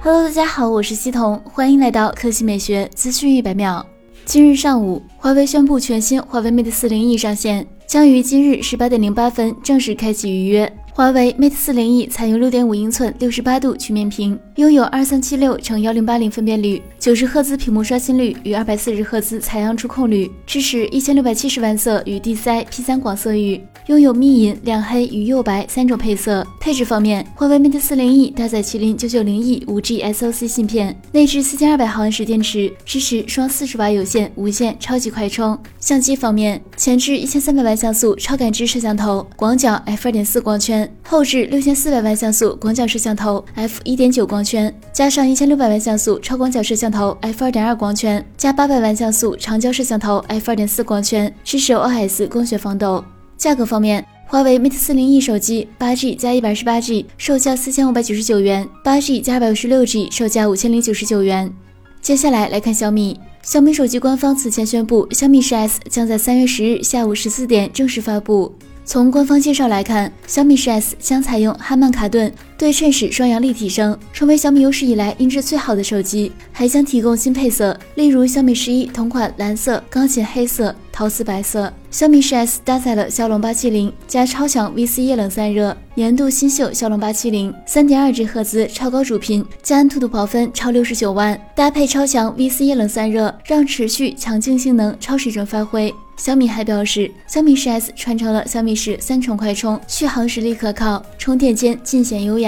Hello，大家好，我是西彤，欢迎来到科技美学资讯一百秒。今日上午，华为宣布全新华为 Mate 40E 上线，将于今日十八点零八分正式开启预约。华为 Mate 四零 E 采用六点五英寸六十八度曲面屏，拥有二三七六乘幺零八零分辨率、九十赫兹屏幕刷新率与二百四十赫兹采样触控率，支持一千六百七十万色与 DCI P 三广色域，拥有密银、亮黑与釉白三种配色。配置方面，华为 Mate 四零 E 搭载麒麟九九零 E 五 G SoC 芯片，内置四千二百毫安时电池，支持双四十瓦有线、无线超级快充。相机方面，前置一千三百万像素超感知摄像头，广角 f 二点四光圈。后置六千四百万像素广角摄像头，f 一点九光圈，加上一千六百万像素超广角摄像头，f 二点二光圈，加八百万像素长焦摄像头，f 二点四光圈，支持 OIS 光学防抖。价格方面，华为 Mate 四零 E 手机八 G 加一百二十八 G 售价四千五百九十九元，八 G 加二百五十六 G 售价五千零九十九元。接下来来看小米，小米手机官方此前宣布，小米十 S 将在三月十日下午十四点正式发布。从官方介绍来看，小米十 S 将采用哈曼卡顿对称式双扬立体声，成为小米有史以来音质最好的手机，还将提供新配色，例如小米十一同款蓝色、钢琴黑色、陶瓷白色。小米十 S 搭载了骁龙八七零加超强 VC 液冷散热，年度新秀骁龙八七零，三点二 G 赫兹超高主频，加安兔兔跑分超六十九万，搭配超强 VC 液冷散热，让持续强劲性能超水准发挥。小米还表示，小米十 S 传承了小米十三重快充，续航实力可靠，充电间尽显优雅。